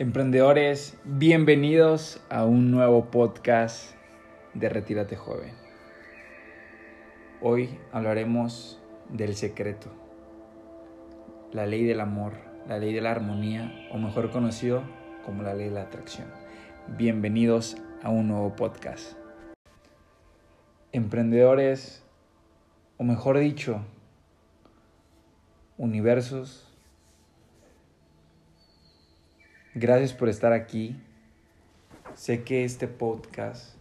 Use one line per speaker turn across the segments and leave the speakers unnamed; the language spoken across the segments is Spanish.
Emprendedores, bienvenidos a un nuevo podcast de Retírate Joven. Hoy hablaremos del secreto, la ley del amor, la ley de la armonía, o mejor conocido como la ley de la atracción. Bienvenidos a un nuevo podcast. Emprendedores, o mejor dicho, universos, Gracias por estar aquí. Sé que este podcast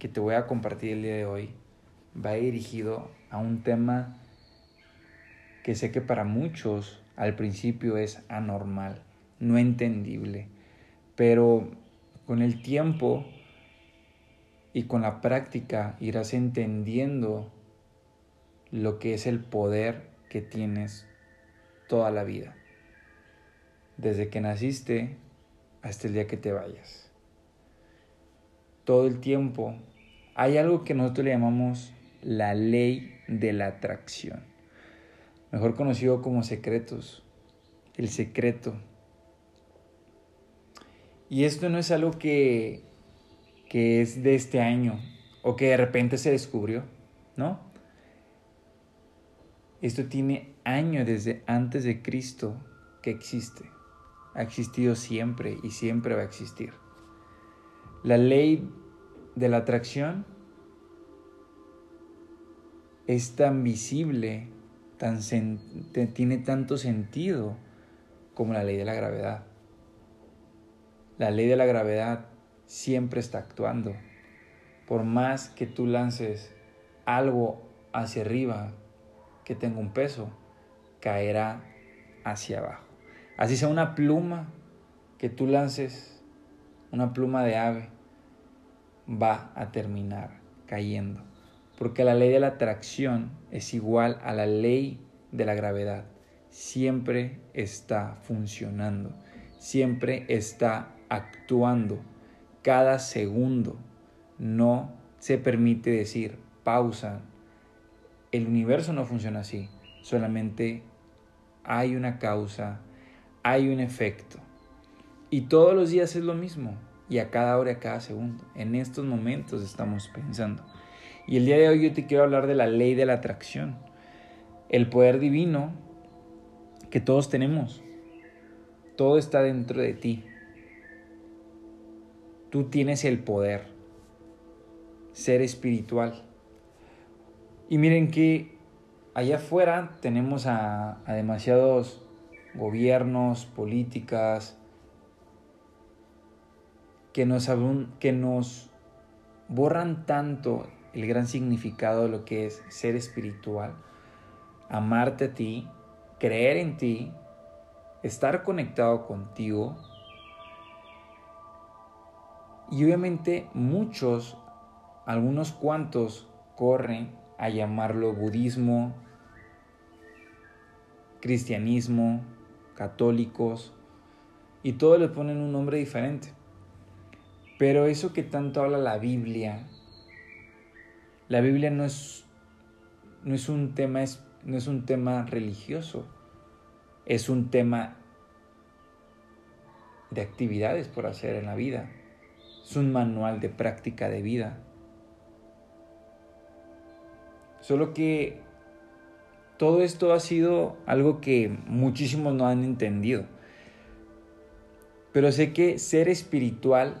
que te voy a compartir el día de hoy va dirigido a un tema que sé que para muchos al principio es anormal, no entendible, pero con el tiempo y con la práctica irás entendiendo lo que es el poder que tienes toda la vida desde que naciste hasta el día que te vayas. Todo el tiempo hay algo que nosotros le llamamos la ley de la atracción, mejor conocido como secretos, el secreto. Y esto no es algo que, que es de este año o que de repente se descubrió, ¿no? Esto tiene años desde antes de Cristo que existe ha existido siempre y siempre va a existir. La ley de la atracción es tan visible, tan tiene tanto sentido como la ley de la gravedad. La ley de la gravedad siempre está actuando. Por más que tú lances algo hacia arriba que tenga un peso, caerá hacia abajo. Así sea una pluma que tú lances, una pluma de ave, va a terminar cayendo. Porque la ley de la atracción es igual a la ley de la gravedad. Siempre está funcionando, siempre está actuando. Cada segundo no se permite decir pausa. El universo no funciona así. Solamente hay una causa hay un efecto. Y todos los días es lo mismo. Y a cada hora, a cada segundo. En estos momentos estamos pensando. Y el día de hoy yo te quiero hablar de la ley de la atracción. El poder divino que todos tenemos. Todo está dentro de ti. Tú tienes el poder. Ser espiritual. Y miren que allá afuera tenemos a, a demasiados gobiernos, políticas, que nos, que nos borran tanto el gran significado de lo que es ser espiritual, amarte a ti, creer en ti, estar conectado contigo. Y obviamente muchos, algunos cuantos, corren a llamarlo budismo, cristianismo, católicos, y todos le ponen un nombre diferente. Pero eso que tanto habla la Biblia, la Biblia no es, no es, un, tema, no es un tema religioso, es un tema de actividades por hacer en la vida. Es un manual de práctica de vida. Solo que todo esto ha sido algo que muchísimos no han entendido. Pero sé que ser espiritual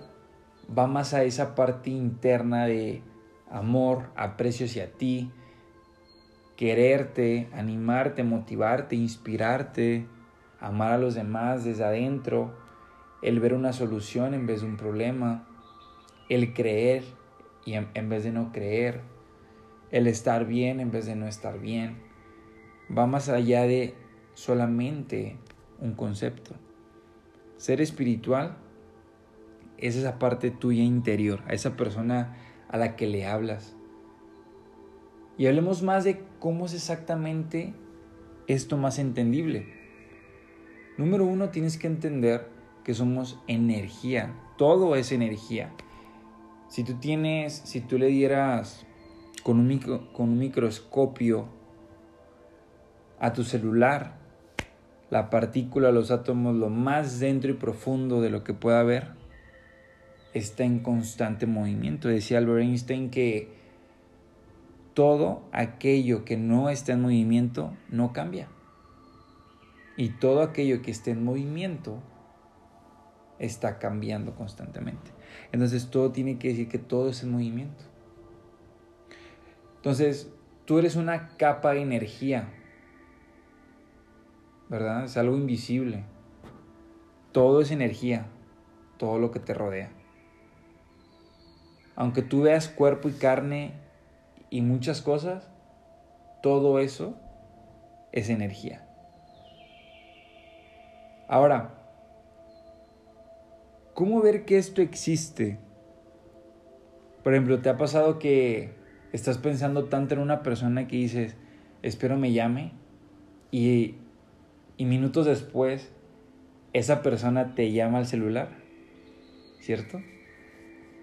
va más a esa parte interna de amor, aprecio hacia ti, quererte, animarte, motivarte, inspirarte, amar a los demás desde adentro, el ver una solución en vez de un problema, el creer y en, vez de no creer, el estar bien en vez de no estar bien va más allá de solamente un concepto. Ser espiritual es esa parte tuya interior, a esa persona a la que le hablas. Y hablemos más de cómo es exactamente esto más entendible. Número uno, tienes que entender que somos energía. Todo es energía. Si tú tienes, si tú le dieras con un, con un microscopio a tu celular la partícula, los átomos, lo más dentro y profundo de lo que pueda haber, está en constante movimiento. Decía Albert Einstein que todo aquello que no está en movimiento no cambia. Y todo aquello que esté en movimiento está cambiando constantemente. Entonces todo tiene que decir que todo es en movimiento. Entonces, tú eres una capa de energía, ¿verdad? Es algo invisible. Todo es energía, todo lo que te rodea. Aunque tú veas cuerpo y carne y muchas cosas, todo eso es energía. Ahora, ¿cómo ver que esto existe? Por ejemplo, ¿te ha pasado que estás pensando tanto en una persona que dices, espero me llame? Y, y minutos después, esa persona te llama al celular, ¿cierto?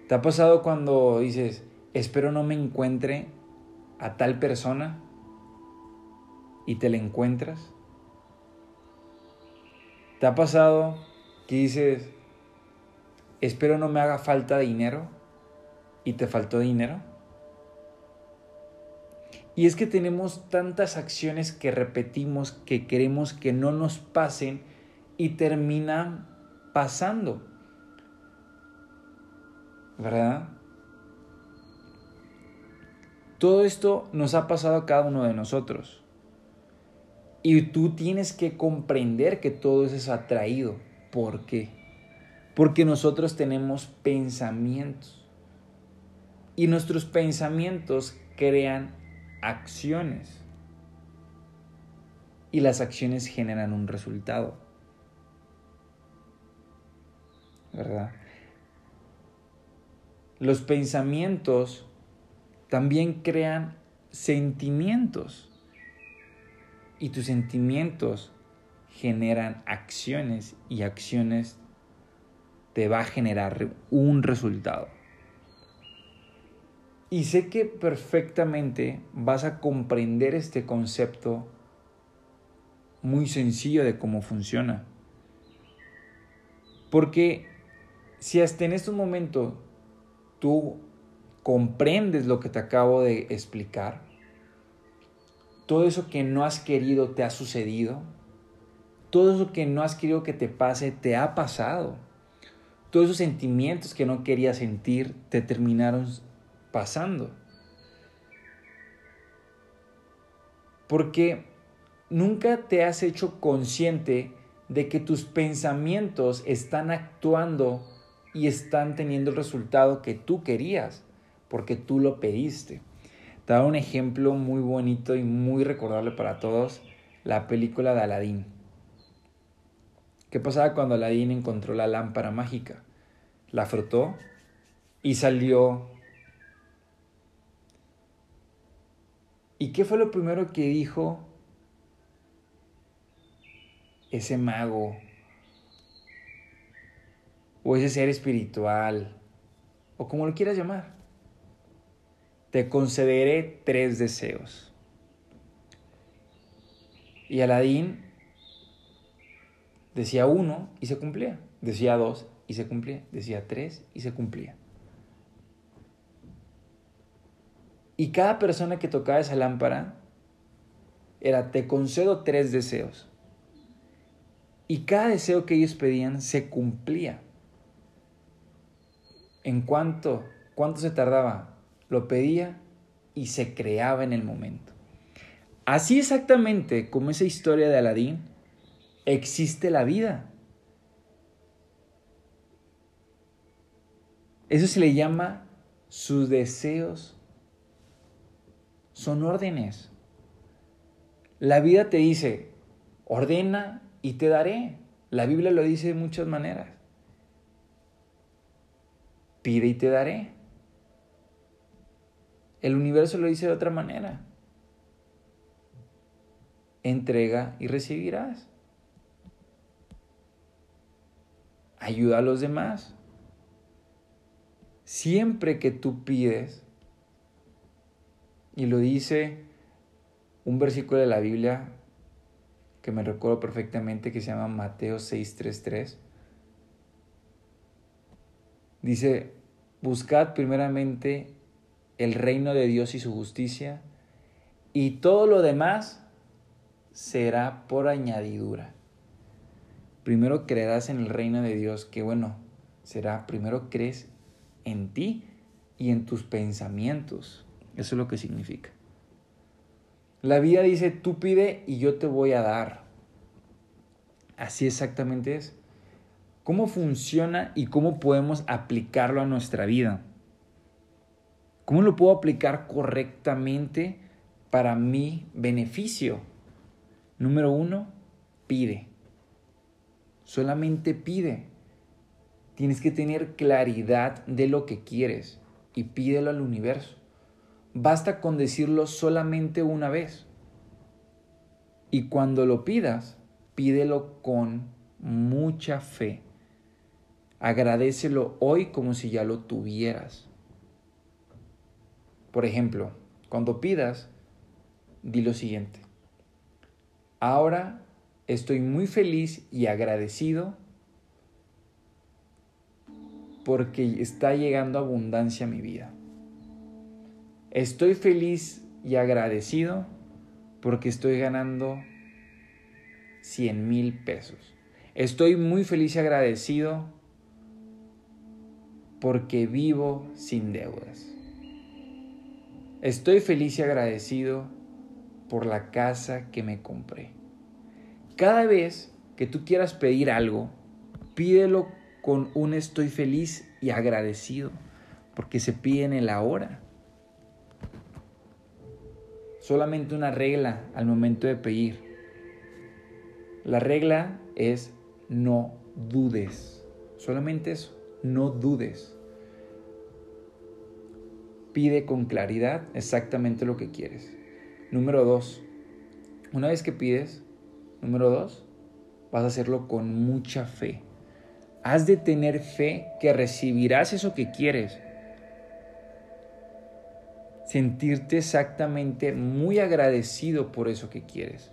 ¿Te ha pasado cuando dices, espero no me encuentre a tal persona y te la encuentras? ¿Te ha pasado que dices, espero no me haga falta dinero y te faltó dinero? Y es que tenemos tantas acciones que repetimos que queremos que no nos pasen y terminan pasando. ¿Verdad? Todo esto nos ha pasado a cada uno de nosotros. Y tú tienes que comprender que todo eso es atraído. ¿Por qué? Porque nosotros tenemos pensamientos. Y nuestros pensamientos crean acciones. Y las acciones generan un resultado. ¿Verdad? Los pensamientos también crean sentimientos y tus sentimientos generan acciones y acciones te va a generar un resultado. Y sé que perfectamente vas a comprender este concepto muy sencillo de cómo funciona. Porque si hasta en este momento tú comprendes lo que te acabo de explicar, todo eso que no has querido te ha sucedido, todo eso que no has querido que te pase te ha pasado, todos esos sentimientos que no querías sentir te terminaron pasando. Porque nunca te has hecho consciente de que tus pensamientos están actuando y están teniendo el resultado que tú querías, porque tú lo pediste. Te un ejemplo muy bonito y muy recordable para todos, la película de Aladdin. ¿Qué pasaba cuando Aladdin encontró la lámpara mágica? La frotó y salió. ¿Y qué fue lo primero que dijo ese mago? O ese ser espiritual, o como lo quieras llamar te concederé tres deseos. Y Aladín decía uno y se cumplía, decía dos y se cumplía, decía tres y se cumplía. Y cada persona que tocaba esa lámpara era, te concedo tres deseos. Y cada deseo que ellos pedían se cumplía. ¿En cuánto? ¿Cuánto se tardaba? lo pedía y se creaba en el momento. Así exactamente como esa historia de Aladín, existe la vida. Eso se le llama sus deseos son órdenes. La vida te dice, ordena y te daré. La Biblia lo dice de muchas maneras. Pide y te daré. El universo lo dice de otra manera. Entrega y recibirás. Ayuda a los demás. Siempre que tú pides, y lo dice un versículo de la Biblia que me recuerdo perfectamente que se llama Mateo 633. Dice, buscad primeramente el reino de Dios y su justicia, y todo lo demás será por añadidura. Primero creerás en el reino de Dios, que bueno, será, primero crees en ti y en tus pensamientos. Eso es lo que significa. La vida dice, tú pide y yo te voy a dar. Así exactamente es. ¿Cómo funciona y cómo podemos aplicarlo a nuestra vida? ¿Cómo lo puedo aplicar correctamente para mi beneficio? Número uno, pide. Solamente pide. Tienes que tener claridad de lo que quieres y pídelo al universo. Basta con decirlo solamente una vez. Y cuando lo pidas, pídelo con mucha fe. Agradecelo hoy como si ya lo tuvieras. Por ejemplo, cuando pidas, di lo siguiente. Ahora estoy muy feliz y agradecido porque está llegando abundancia a mi vida. Estoy feliz y agradecido porque estoy ganando 100 mil pesos. Estoy muy feliz y agradecido porque vivo sin deudas. Estoy feliz y agradecido por la casa que me compré. Cada vez que tú quieras pedir algo, pídelo con un estoy feliz y agradecido, porque se pide en el ahora. Solamente una regla al momento de pedir. La regla es no dudes. Solamente eso, no dudes. Pide con claridad exactamente lo que quieres. Número dos, una vez que pides, número dos, vas a hacerlo con mucha fe. Has de tener fe que recibirás eso que quieres. Sentirte exactamente muy agradecido por eso que quieres,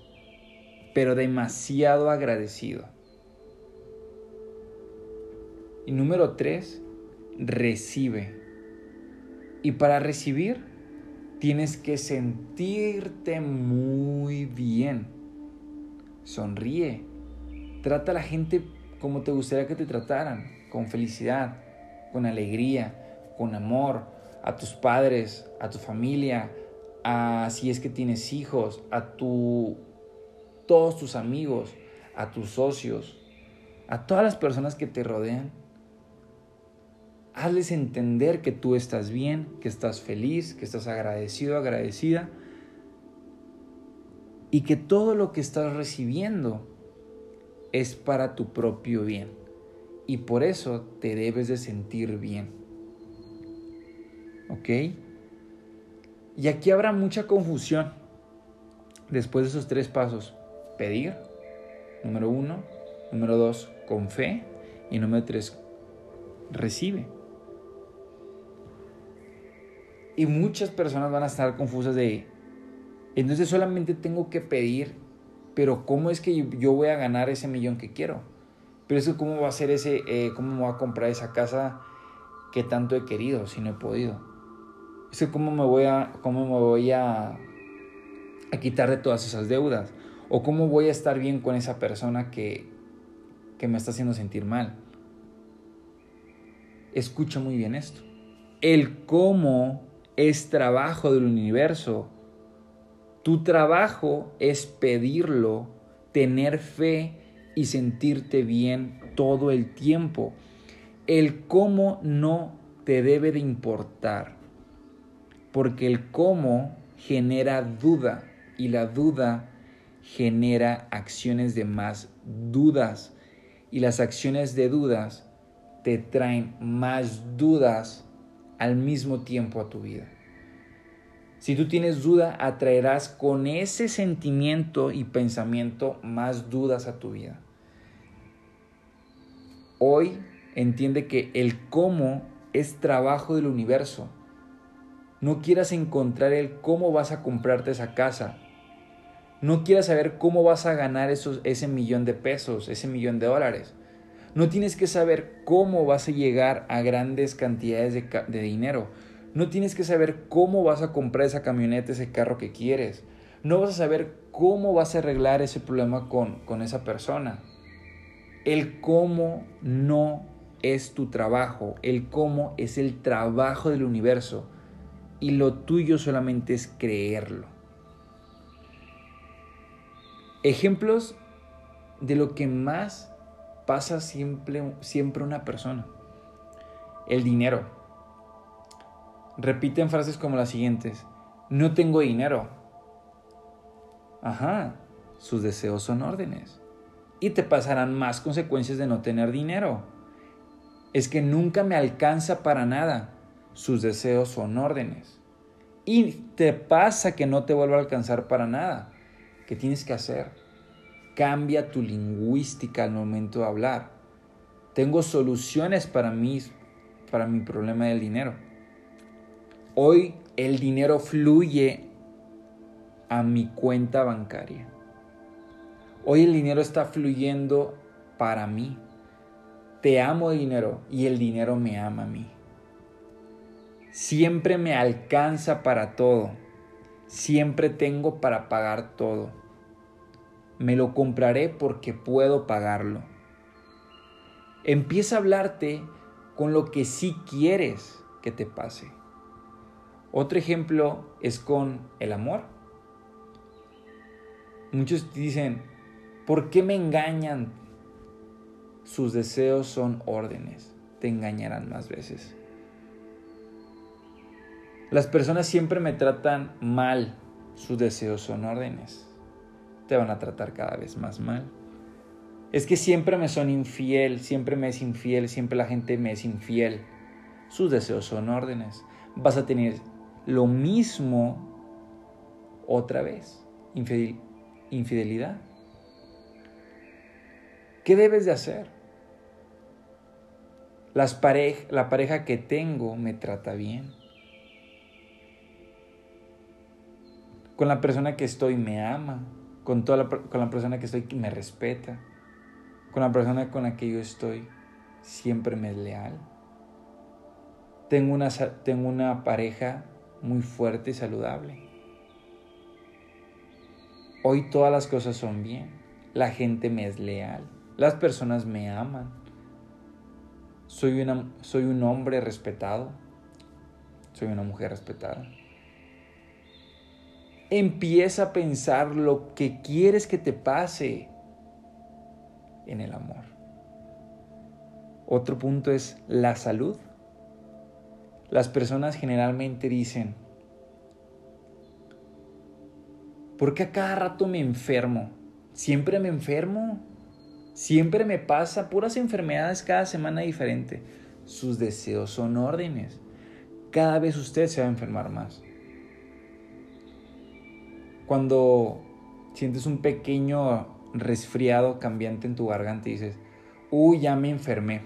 pero demasiado agradecido. Y número tres, recibe. Y para recibir, tienes que sentirte muy bien. Sonríe. Trata a la gente como te gustaría que te trataran, con felicidad, con alegría, con amor, a tus padres, a tu familia, a si es que tienes hijos, a tu todos tus amigos, a tus socios, a todas las personas que te rodean. Hazles entender que tú estás bien, que estás feliz, que estás agradecido, agradecida y que todo lo que estás recibiendo es para tu propio bien y por eso te debes de sentir bien. ¿Ok? Y aquí habrá mucha confusión después de esos tres pasos. Pedir, número uno. Número dos, con fe. Y número tres, recibe. Y muchas personas van a estar confusas de, entonces solamente tengo que pedir pero ¿cómo es que yo voy a ganar ese millón que quiero? Pero es que ¿cómo va a ser ese, eh, cómo me voy a comprar esa casa que tanto he querido si no he podido? Es ¿cómo me voy a, cómo me voy a, a quitar de todas esas deudas? ¿O cómo voy a estar bien con esa persona que, que me está haciendo sentir mal? Escucha muy bien esto. El cómo es trabajo del universo tu trabajo es pedirlo, tener fe y sentirte bien todo el tiempo. El cómo no te debe de importar, porque el cómo genera duda y la duda genera acciones de más dudas y las acciones de dudas te traen más dudas al mismo tiempo a tu vida. Si tú tienes duda, atraerás con ese sentimiento y pensamiento más dudas a tu vida. Hoy entiende que el cómo es trabajo del universo. No quieras encontrar el cómo vas a comprarte esa casa. No quieras saber cómo vas a ganar ese millón de pesos, ese millón de dólares. No tienes que saber cómo vas a llegar a grandes cantidades de, dinero. No tienes que saber cómo vas a comprar esa camioneta, ese carro que quieres. No vas a saber cómo vas a arreglar ese problema con esa persona. El cómo no es tu trabajo. El cómo es el trabajo del universo. Y lo tuyo solamente es creerlo. Ejemplos de lo que más pasa siempre, siempre una persona. El dinero. Repiten frases como las siguientes. No tengo dinero. Ajá, sus deseos son órdenes. Y te pasarán más consecuencias de no tener dinero. Es que nunca me alcanza para nada. Sus deseos son órdenes. Y te pasa que no te vuelva a alcanzar para nada. ¿Qué tienes que hacer? Cambia tu lingüística al momento de hablar. Tengo soluciones para mí, para mi problema del dinero. Hoy el dinero fluye a mi cuenta bancaria. Hoy el dinero está fluyendo para mí. Te amo dinero y el dinero me ama a mí. Siempre me alcanza para todo. Siempre tengo para pagar todo me lo compraré porque puedo pagarlo. Empieza a hablarte con lo que sí quieres que te pase. Otro ejemplo es con el amor. Muchos dicen, ¿por qué me engañan? Sus deseos son órdenes, te engañarán más veces. Las personas siempre me tratan mal, sus deseos son órdenes te van a tratar cada vez más mal. Es que siempre me son infiel, siempre me es infiel, siempre la gente me es infiel. Sus deseos son órdenes. Vas a tener lo mismo otra vez. infidelidad. ¿Qué debes de hacer? Las la pareja que tengo me trata bien. Con la persona que estoy me ama con, toda la, con la persona que estoy me respeta, con la persona con la que yo estoy siempre me es leal. Tengo una, tengo una pareja muy fuerte y saludable. Hoy todas las cosas son bien. La gente me es leal. Las personas me aman. Soy, una, soy un hombre respetado. Soy una mujer respetada. Empieza a pensar lo que quieres que te pase en el amor. Otro punto es la salud. Las personas generalmente dicen, ¿por qué a cada rato me enfermo? Siempre me enfermo. Siempre me pasa puras enfermedades cada semana diferente. Sus deseos son órdenes. Cada vez usted se va a enfermar más. Cuando sientes un pequeño resfriado cambiante en tu garganta y dices, uy, ya me enfermé.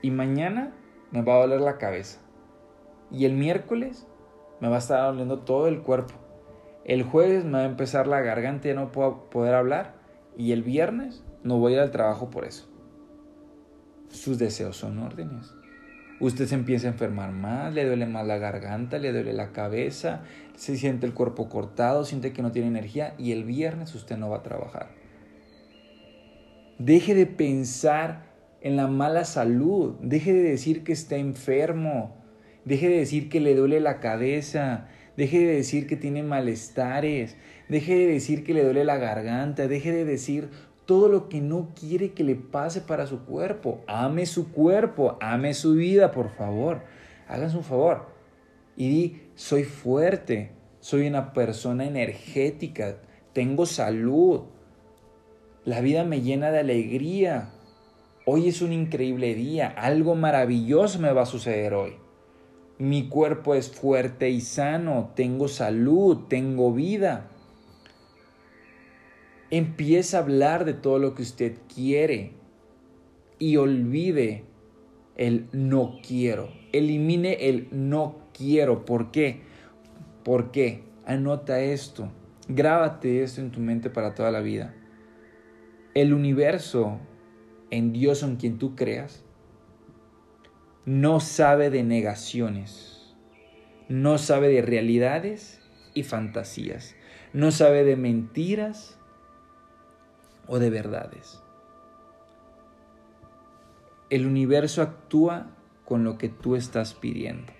Y mañana me va a doler la cabeza. Y el miércoles me va a estar doliendo todo el cuerpo. El jueves me va a empezar la garganta y ya no puedo poder hablar. Y el viernes no voy a ir al trabajo por eso. Sus deseos son órdenes usted se empieza a enfermar más, le duele más la garganta, le duele la cabeza, se siente el cuerpo cortado, siente que no tiene energía y el viernes usted no va a trabajar. Deje de pensar en la mala salud, deje de decir que está enfermo, deje de decir que le duele la cabeza, deje de decir que tiene malestares, deje de decir que le duele la garganta, deje de decir todo lo que no quiere que le pase para su cuerpo. Ame su cuerpo, ame su vida, por favor. Háganse un favor. Y di, soy fuerte, soy una persona energética, tengo salud. La vida me llena de alegría. Hoy es un increíble día, algo maravilloso me va a suceder hoy. Mi cuerpo es fuerte y sano, tengo salud, tengo vida. Empieza a hablar de todo lo que usted quiere y olvide el no quiero. Elimine el no quiero. ¿Por qué? ¿Por qué? Anota esto. Grábate esto en tu mente para toda la vida. El universo, en Dios en quien tú creas, no sabe de negaciones, no sabe de realidades y fantasías, no sabe de mentiras o de verdades. El universo actúa con lo que tú estás pidiendo.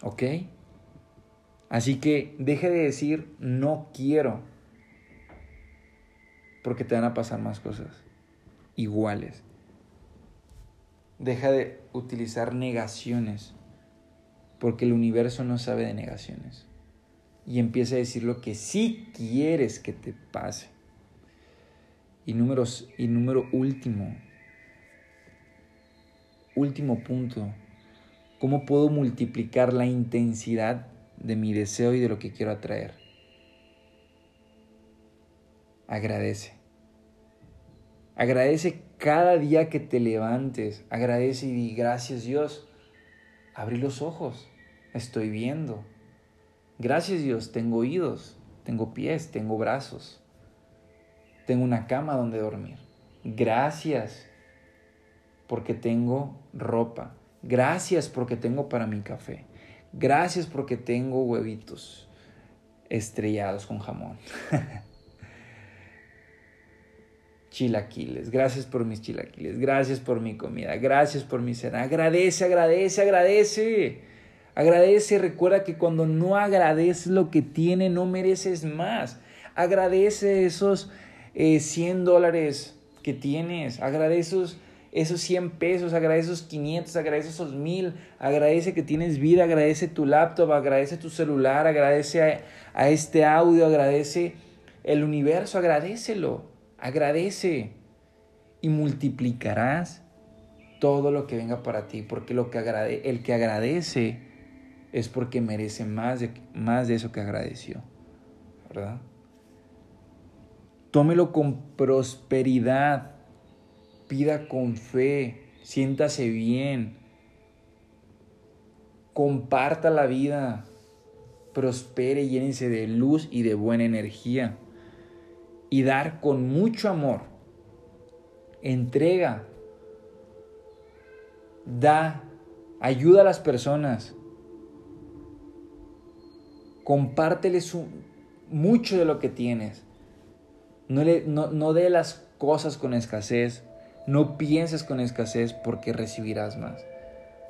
¿Ok? Así que deje de decir no quiero, porque te van a pasar más cosas iguales. Deja de utilizar negaciones, porque el universo no sabe de negaciones. Y empieza a decir lo que sí quieres que te pase. Y, números, y número último, último punto, ¿cómo puedo multiplicar la intensidad de mi deseo y de lo que quiero atraer? Agradece. Agradece cada día que te levantes. Agradece y di gracias Dios. Abrí los ojos. Estoy viendo. Gracias Dios. Tengo oídos. Tengo pies. Tengo brazos. Tengo una cama donde dormir. Gracias porque tengo ropa. Gracias porque tengo para mi café. Gracias porque tengo huevitos estrellados con jamón. chilaquiles. Gracias por mis chilaquiles. Gracias por mi comida. Gracias por mi cena. Agradece, agradece, agradece. Agradece. Recuerda que cuando no agradeces lo que tiene, no mereces más. Agradece esos 100 eh, dólares que tienes. Agradece esos, 100 pesos. Agradece esos 500. Agradece esos 1000. Agradece que tienes vida. Agradece tu laptop. Agradece tu celular. Agradece a, a este audio. Agradece el universo. Agradecelo. Agradece y multiplicarás todo lo que venga para ti, porque lo que agrade el que agradece es porque merece más de, más de eso que agradeció, ¿verdad? Tómelo con prosperidad, pida con fe, siéntase bien, comparta la vida, prospere, llénese de luz y de buena energía y dar con mucho amor. Entrega, da, ayuda a las personas. Compárteles mucho de lo que tienes. No, le, no, no dé las cosas con escasez. No pienses con escasez porque recibirás más.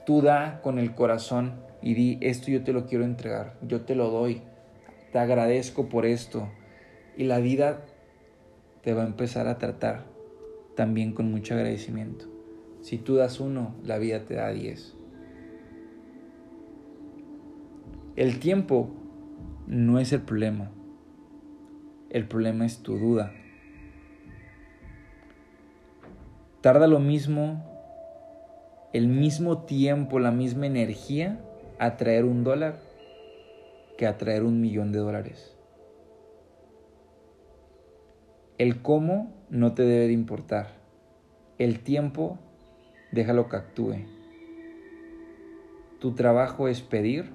Tú da con el corazón y di, esto yo te lo quiero entregar, yo te lo doy, te agradezco por esto. Y la vida te va a empezar a tratar también con mucho agradecimiento. Si tú das uno, la vida te da diez. El tiempo no es el problema. El problema es tu duda. Tarda lo mismo, el mismo tiempo, la misma energía a traer un dólar que a traer un millón de dólares. El cómo no te debe de importar. El tiempo, déjalo que actúe. Tu trabajo es pedir,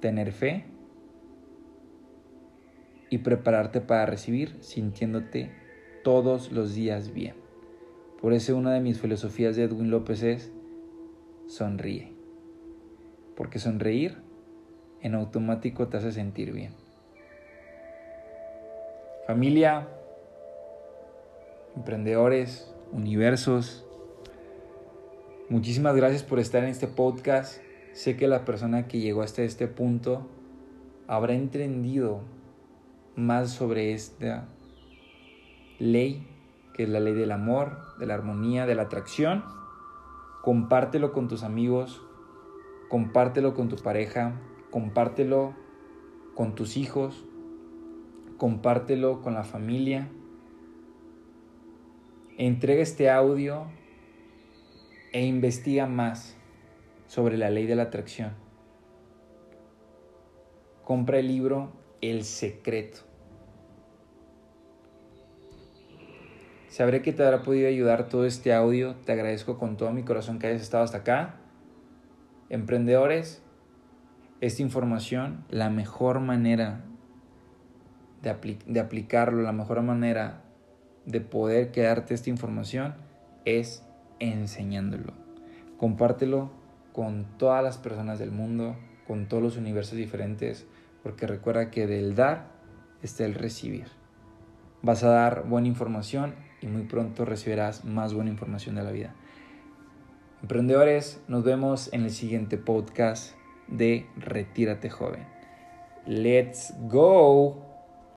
tener fe y prepararte para recibir sintiéndote todos los días bien. Por eso una de mis filosofías de Edwin López es sonríe. Porque sonreír en automático te hace sentir bien. Familia, emprendedores, universos. Muchísimas gracias por estar en este podcast. Sé que la persona que llegó hasta este punto habrá entendido más sobre esta ley, que es la ley del amor, de la armonía, de la atracción. Compártelo con tus amigos, compártelo con tu pareja, compártelo con tus hijos, compártelo con la familia entrega este audio e investiga más sobre la ley de la atracción. Compra el libro El Secreto. Sabré que te habrá podido ayudar todo este audio. Te agradezco con todo mi corazón que hayas estado hasta acá. Emprendedores, esta información, la mejor manera de, aplicarlo, la mejor manera de poder quedarte esta información es enseñándolo. Compártelo con todas las personas del mundo, con todos los universos diferentes, porque recuerda que del dar está el recibir. Vas a dar buena información y muy pronto recibirás más buena información de la vida. Emprendedores, nos vemos en el siguiente podcast de Retírate joven. Let's go.